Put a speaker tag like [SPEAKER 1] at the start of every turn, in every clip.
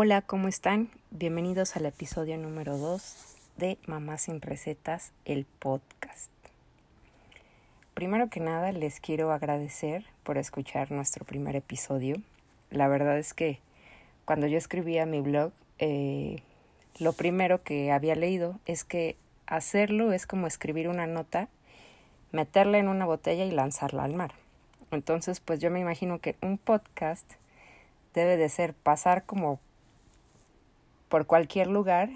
[SPEAKER 1] Hola, ¿cómo están? Bienvenidos al episodio número 2 de Mamá sin Recetas, el podcast. Primero que nada, les quiero agradecer por escuchar nuestro primer episodio. La verdad es que cuando yo escribía mi blog, eh, lo primero que había leído es que hacerlo es como escribir una nota, meterla en una botella y lanzarla al mar. Entonces, pues yo me imagino que un podcast debe de ser pasar como por cualquier lugar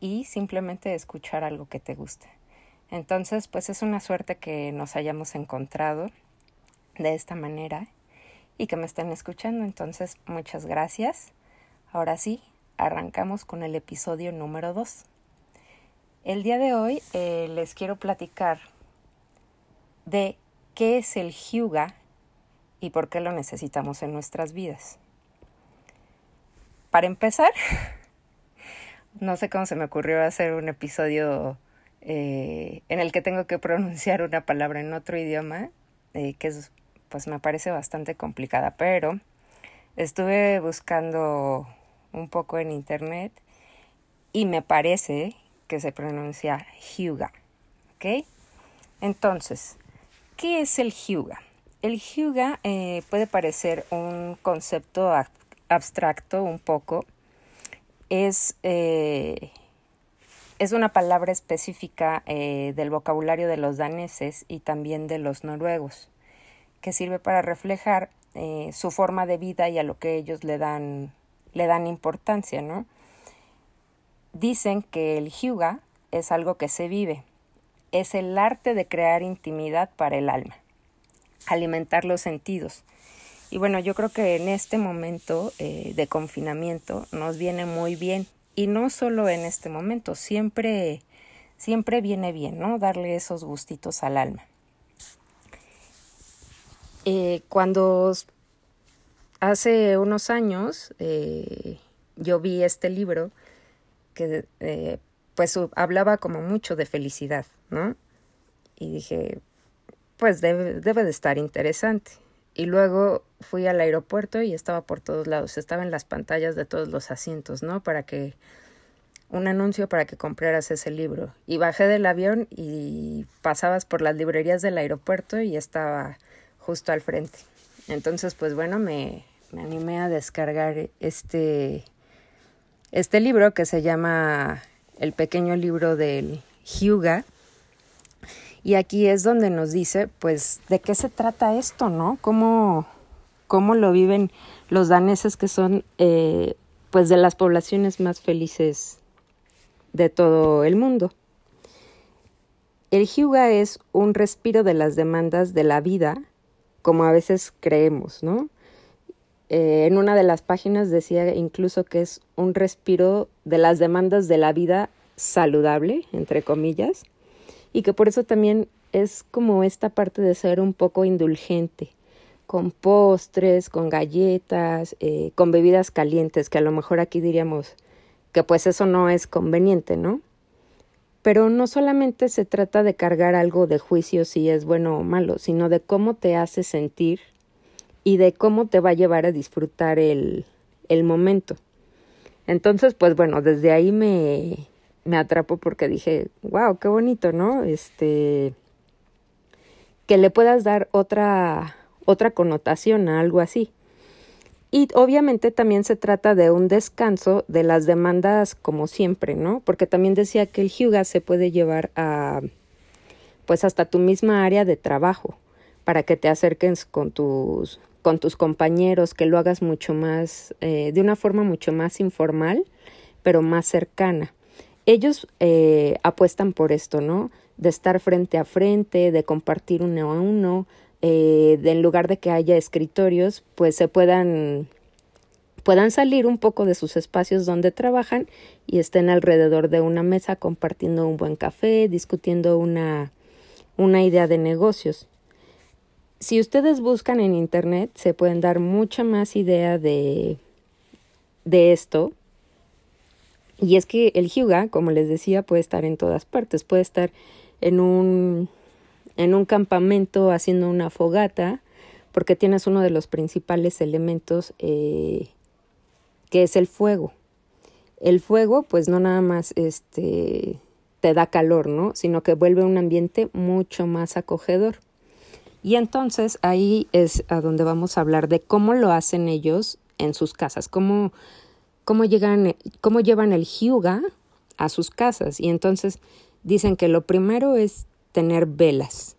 [SPEAKER 1] y simplemente escuchar algo que te guste. Entonces, pues es una suerte que nos hayamos encontrado de esta manera y que me estén escuchando. Entonces, muchas gracias. Ahora sí, arrancamos con el episodio número 2. El día de hoy eh, les quiero platicar de qué es el Hyuga y por qué lo necesitamos en nuestras vidas. Para empezar, no sé cómo se me ocurrió hacer un episodio eh, en el que tengo que pronunciar una palabra en otro idioma, eh, que es, pues me parece bastante complicada, pero estuve buscando un poco en internet y me parece que se pronuncia Hyuga, ¿ok? Entonces, ¿qué es el Hyuga? El Hyuga eh, puede parecer un concepto abstracto un poco, es, eh, es una palabra específica eh, del vocabulario de los daneses y también de los noruegos, que sirve para reflejar eh, su forma de vida y a lo que ellos le dan, le dan importancia, ¿no? Dicen que el hyuga es algo que se vive, es el arte de crear intimidad para el alma, alimentar los sentidos, y bueno, yo creo que en este momento eh, de confinamiento nos viene muy bien. Y no solo en este momento, siempre, siempre viene bien, ¿no? Darle esos gustitos al alma. Eh, cuando hace unos años eh, yo vi este libro que pues hablaba como mucho de felicidad, ¿no? Y dije, pues debe, debe de estar interesante. Y luego fui al aeropuerto y estaba por todos lados, estaba en las pantallas de todos los asientos, ¿no? Para que un anuncio para que compraras ese libro. Y bajé del avión y pasabas por las librerías del aeropuerto y estaba justo al frente. Entonces, pues bueno, me, me animé a descargar este, este libro que se llama El pequeño libro del Hyuga y aquí es donde nos dice, pues, de qué se trata esto, ¿no? ¿Cómo, cómo lo viven los daneses que son, eh, pues, de las poblaciones más felices de todo el mundo? El hyuga es un respiro de las demandas de la vida, como a veces creemos, ¿no? Eh, en una de las páginas decía incluso que es un respiro de las demandas de la vida saludable, entre comillas, y que por eso también es como esta parte de ser un poco indulgente, con postres, con galletas, eh, con bebidas calientes, que a lo mejor aquí diríamos que pues eso no es conveniente, ¿no? Pero no solamente se trata de cargar algo de juicio si es bueno o malo, sino de cómo te hace sentir y de cómo te va a llevar a disfrutar el, el momento. Entonces, pues bueno, desde ahí me, me atrapó porque dije, wow, qué bonito, ¿no? Este, que le puedas dar otra, otra connotación a algo así. Y obviamente también se trata de un descanso de las demandas como siempre, ¿no? Porque también decía que el Hyuga se puede llevar a, pues hasta tu misma área de trabajo, para que te acerques con tus, con tus compañeros, que lo hagas mucho más, eh, de una forma mucho más informal, pero más cercana ellos eh, apuestan por esto, ¿no? De estar frente a frente, de compartir uno a uno, eh, de en lugar de que haya escritorios, pues se puedan puedan salir un poco de sus espacios donde trabajan y estén alrededor de una mesa compartiendo un buen café, discutiendo una, una idea de negocios. Si ustedes buscan en internet se pueden dar mucha más idea de, de esto y es que el hyuga, como les decía, puede estar en todas partes. Puede estar en un, en un campamento haciendo una fogata, porque tienes uno de los principales elementos eh, que es el fuego. el fuego pues no nada más este te da calor, ¿no? Sino que vuelve un ambiente mucho más acogedor. Y entonces ahí es a donde vamos a hablar de cómo lo hacen ellos en sus casas, cómo, cómo, llegan, cómo llevan el hyuga a sus casas. Y entonces dicen que lo primero es tener velas,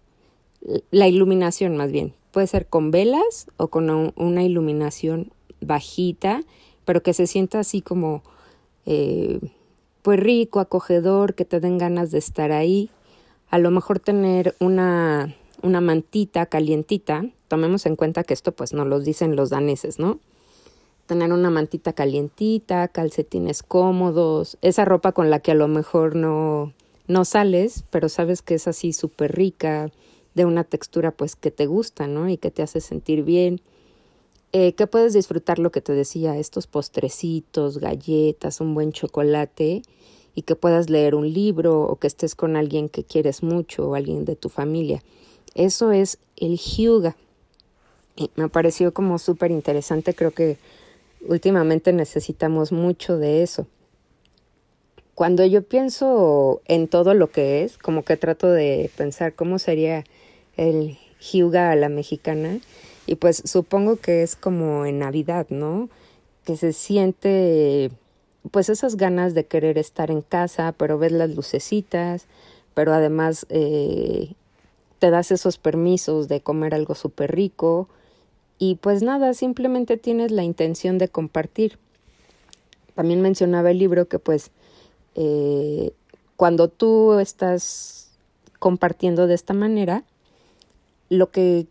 [SPEAKER 1] la iluminación más bien. Puede ser con velas o con una iluminación bajita, pero que se sienta así como eh, pues rico, acogedor, que te den ganas de estar ahí. A lo mejor tener una, una mantita calientita. Tomemos en cuenta que esto pues no lo dicen los daneses, ¿no? Tener una mantita calientita, calcetines cómodos, esa ropa con la que a lo mejor no, no sales, pero sabes que es así súper rica, de una textura pues que te gusta, ¿no? Y que te hace sentir bien. Eh, que puedes disfrutar lo que te decía, estos postrecitos, galletas, un buen chocolate y que puedas leer un libro o que estés con alguien que quieres mucho o alguien de tu familia. Eso es el hyuga. Y me pareció como súper interesante, creo que últimamente necesitamos mucho de eso. Cuando yo pienso en todo lo que es, como que trato de pensar cómo sería el hyuga a la mexicana, y pues supongo que es como en Navidad, ¿no? Que se siente pues esas ganas de querer estar en casa, pero ves las lucecitas, pero además eh, te das esos permisos de comer algo súper rico y pues nada, simplemente tienes la intención de compartir. También mencionaba el libro que pues eh, cuando tú estás compartiendo de esta manera, lo que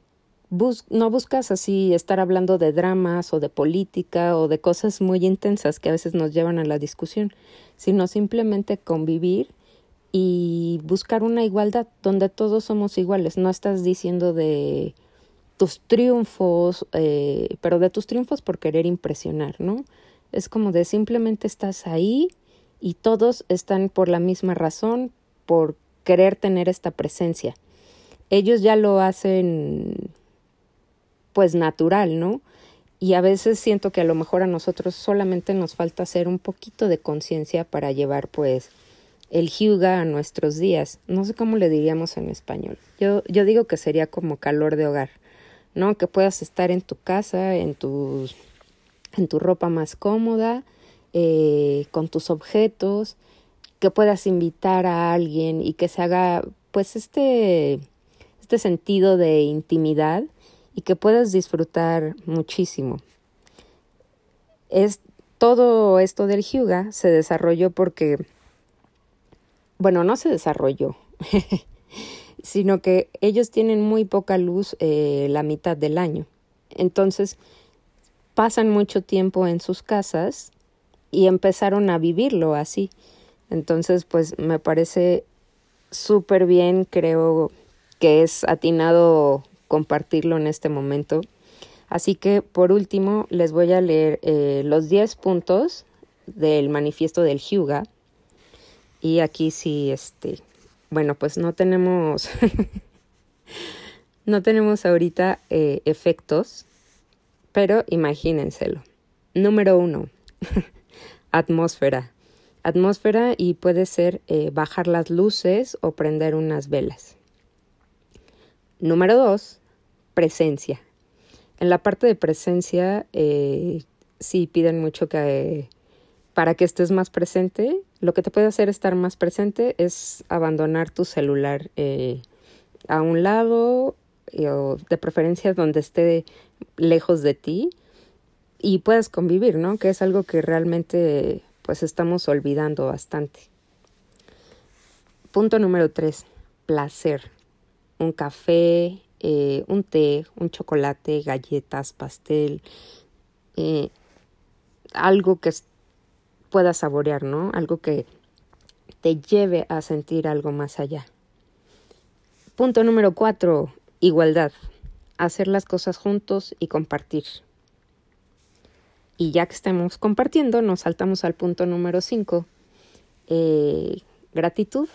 [SPEAKER 1] no buscas así estar hablando de dramas o de política o de cosas muy intensas que a veces nos llevan a la discusión, sino simplemente convivir y buscar una igualdad donde todos somos iguales. No estás diciendo de tus triunfos, eh, pero de tus triunfos por querer impresionar, ¿no? Es como de simplemente estás ahí y todos están por la misma razón, por querer tener esta presencia. Ellos ya lo hacen pues natural, ¿no? Y a veces siento que a lo mejor a nosotros solamente nos falta hacer un poquito de conciencia para llevar pues el hyuga a nuestros días. No sé cómo le diríamos en español. Yo, yo digo que sería como calor de hogar, ¿no? Que puedas estar en tu casa, en tu, en tu ropa más cómoda, eh, con tus objetos, que puedas invitar a alguien y que se haga pues este, este sentido de intimidad y que puedas disfrutar muchísimo. Es, todo esto del Hyuga se desarrolló porque, bueno, no se desarrolló, sino que ellos tienen muy poca luz eh, la mitad del año. Entonces, pasan mucho tiempo en sus casas y empezaron a vivirlo así. Entonces, pues me parece súper bien, creo que es atinado compartirlo en este momento. Así que por último les voy a leer eh, los 10 puntos del manifiesto del Hyuga. Y aquí sí, este, bueno, pues no tenemos, no tenemos ahorita eh, efectos, pero imagínenselo. Número uno, atmósfera. Atmósfera y puede ser eh, bajar las luces o prender unas velas. Número dos, presencia. En la parte de presencia, eh, sí piden mucho que para que estés más presente, lo que te puede hacer estar más presente es abandonar tu celular eh, a un lado o de preferencia donde esté lejos de ti y puedas convivir, ¿no? Que es algo que realmente pues estamos olvidando bastante. Punto número tres, placer. Un café, eh, un té, un chocolate, galletas, pastel, eh, algo que puedas saborear, ¿no? Algo que te lleve a sentir algo más allá. Punto número cuatro, igualdad. Hacer las cosas juntos y compartir. Y ya que estemos compartiendo, nos saltamos al punto número cinco, eh, gratitud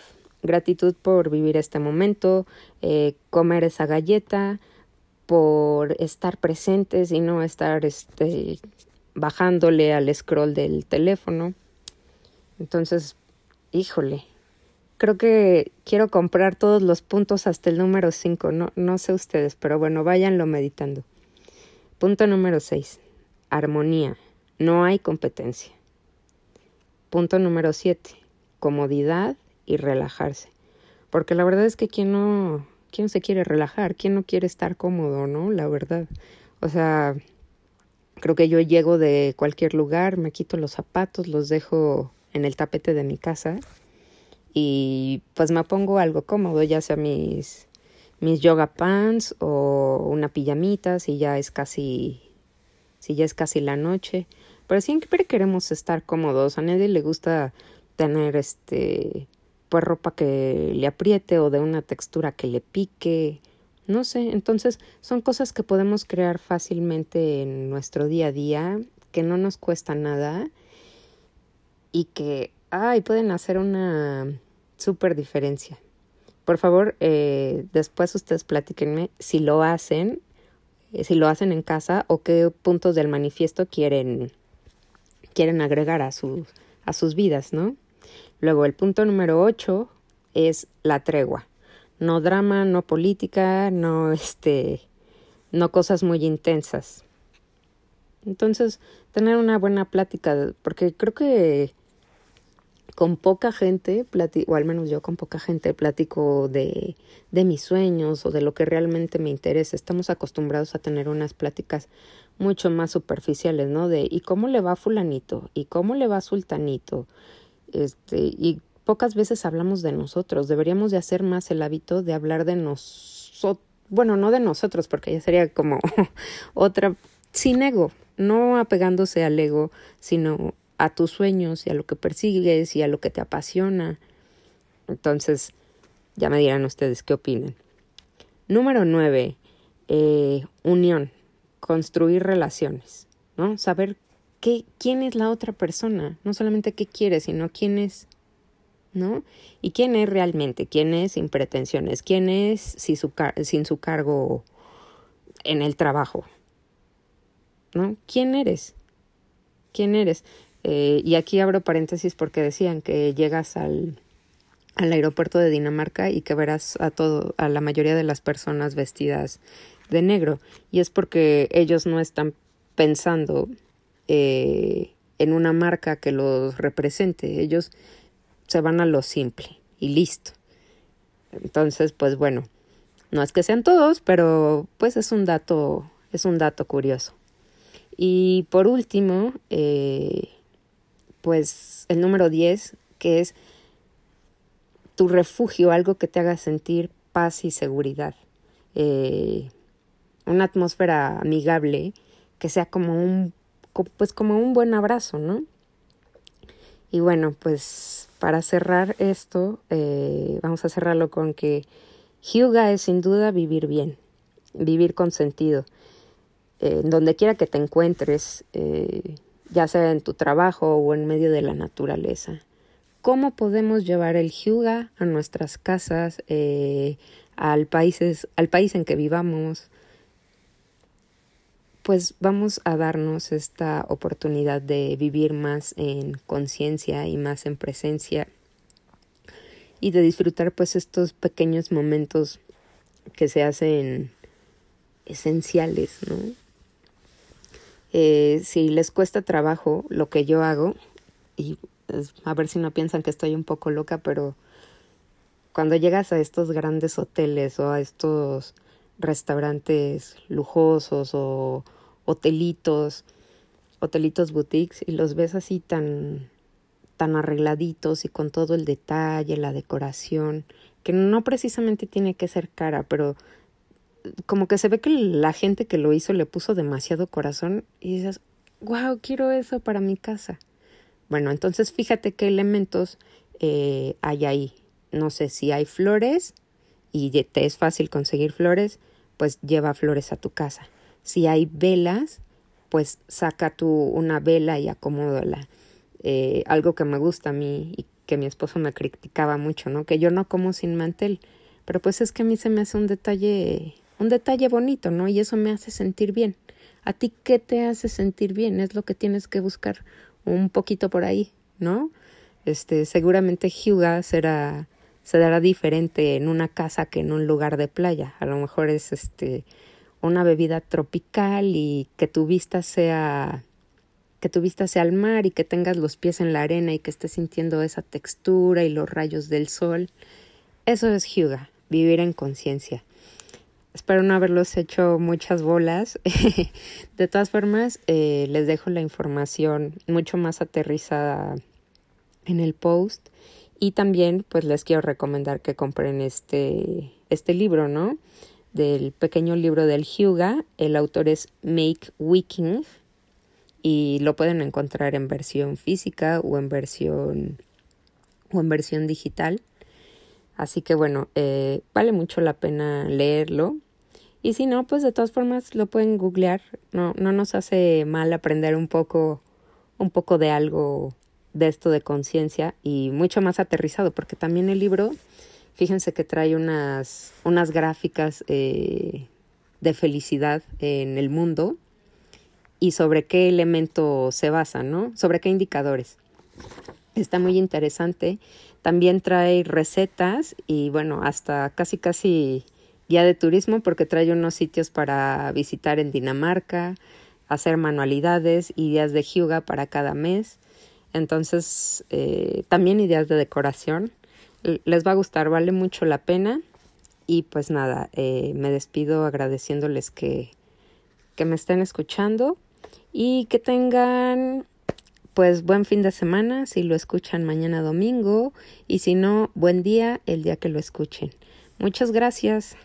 [SPEAKER 1] gratitud por vivir este momento, eh, comer esa galleta, por estar presentes y no estar este, bajándole al scroll del teléfono. Entonces, híjole, creo que quiero comprar todos los puntos hasta el número 5, no, no sé ustedes, pero bueno, váyanlo meditando. Punto número 6, armonía, no hay competencia. Punto número 7, comodidad y relajarse. Porque la verdad es que quien no, quién se quiere relajar, quién no quiere estar cómodo, ¿no? La verdad. O sea, creo que yo llego de cualquier lugar, me quito los zapatos, los dejo en el tapete de mi casa y pues me pongo algo cómodo, ya sea mis mis yoga pants o una pijamita si ya es casi si ya es casi la noche, pero siempre queremos estar cómodos, a nadie le gusta tener este pues ropa que le apriete o de una textura que le pique, no sé, entonces son cosas que podemos crear fácilmente en nuestro día a día, que no nos cuesta nada y que, ay, pueden hacer una súper diferencia. Por favor, eh, después ustedes platíquenme si lo hacen, eh, si lo hacen en casa o qué puntos del manifiesto quieren, quieren agregar a sus, a sus vidas, ¿no? Luego, el punto número ocho es la tregua. No drama, no política, no este, no cosas muy intensas. Entonces, tener una buena plática, porque creo que con poca gente, o al menos yo con poca gente, platico de, de mis sueños o de lo que realmente me interesa. Estamos acostumbrados a tener unas pláticas mucho más superficiales, ¿no? De ¿y cómo le va fulanito? ¿y cómo le va sultanito? Este, y pocas veces hablamos de nosotros. Deberíamos de hacer más el hábito de hablar de nosotros. Bueno, no de nosotros, porque ya sería como otra, sin ego, no apegándose al ego, sino a tus sueños y a lo que persigues y a lo que te apasiona. Entonces, ya me dirán ustedes qué opinan. Número nueve, eh, unión, construir relaciones, ¿no? Saber qué, quién es la otra persona, no solamente qué quiere, sino quién es, ¿no? Y quién es realmente, quién es sin pretensiones, quién es sin su, sin su cargo en el trabajo, ¿no? ¿Quién eres? ¿Quién eres? Eh, y aquí abro paréntesis porque decían que llegas al, al aeropuerto de Dinamarca y que verás a todo, a la mayoría de las personas vestidas de negro. Y es porque ellos no están pensando eh, en una marca que los represente. Ellos se van a lo simple y listo. Entonces, pues bueno, no es que sean todos, pero pues es un dato, es un dato curioso. Y por último, eh, pues el número 10, que es tu refugio, algo que te haga sentir paz y seguridad. Eh, una atmósfera amigable que sea como un pues como un buen abrazo, ¿no? Y bueno, pues para cerrar esto, eh, vamos a cerrarlo con que Hyuga es sin duda vivir bien, vivir con sentido. Eh, donde quiera que te encuentres, eh, ya sea en tu trabajo o en medio de la naturaleza. ¿Cómo podemos llevar el hyuga a nuestras casas, eh, al, países, al país en que vivamos? Pues vamos a darnos esta oportunidad de vivir más en conciencia y más en presencia y de disfrutar pues estos pequeños momentos que se hacen esenciales, ¿no? Eh, si les cuesta trabajo lo que yo hago, y a ver si no piensan que estoy un poco loca, pero cuando llegas a estos grandes hoteles o a estos restaurantes lujosos o hotelitos, hotelitos boutiques y los ves así tan tan arregladitos y con todo el detalle, la decoración, que no precisamente tiene que ser cara, pero como que se ve que la gente que lo hizo le puso demasiado corazón y dices, wow, quiero eso para mi casa. Bueno, entonces fíjate qué elementos eh, hay ahí. No sé si hay flores y te es fácil conseguir flores, pues lleva flores a tu casa. Si hay velas, pues saca tú una vela y acomódala. Eh, algo que me gusta a mí y que mi esposo me criticaba mucho, ¿no? Que yo no como sin mantel. Pero pues es que a mí se me hace un detalle un detalle bonito, ¿no? Y eso me hace sentir bien. ¿A ti qué te hace sentir bien? Es lo que tienes que buscar un poquito por ahí, ¿no? Este, seguramente Hyuga será, se dará diferente en una casa que en un lugar de playa. A lo mejor es este una bebida tropical y que tu vista sea que tu vista sea al mar y que tengas los pies en la arena y que estés sintiendo esa textura y los rayos del sol. Eso es Hyuga, vivir en conciencia. Espero no haberlos hecho muchas bolas. de todas formas, eh, les dejo la información mucho más aterrizada en el post. Y también, pues les quiero recomendar que compren este, este libro, ¿no? Del pequeño libro del Hyuga. El autor es Make Wiking. Y lo pueden encontrar en versión física o en versión o en versión digital. Así que bueno, eh, vale mucho la pena leerlo. Y si no, pues de todas formas lo pueden googlear. No, no nos hace mal aprender un poco, un poco de algo de esto de conciencia y mucho más aterrizado, porque también el libro, fíjense que trae unas, unas gráficas eh, de felicidad en el mundo y sobre qué elemento se basa, ¿no? Sobre qué indicadores. Está muy interesante. También trae recetas y bueno, hasta casi casi guía de turismo porque trae unos sitios para visitar en Dinamarca, hacer manualidades, ideas de Hyuga para cada mes. Entonces, eh, también ideas de decoración. Les va a gustar, vale mucho la pena. Y pues nada, eh, me despido agradeciéndoles que, que me estén escuchando y que tengan pues buen fin de semana si lo escuchan mañana domingo y si no, buen día el día que lo escuchen. Muchas gracias.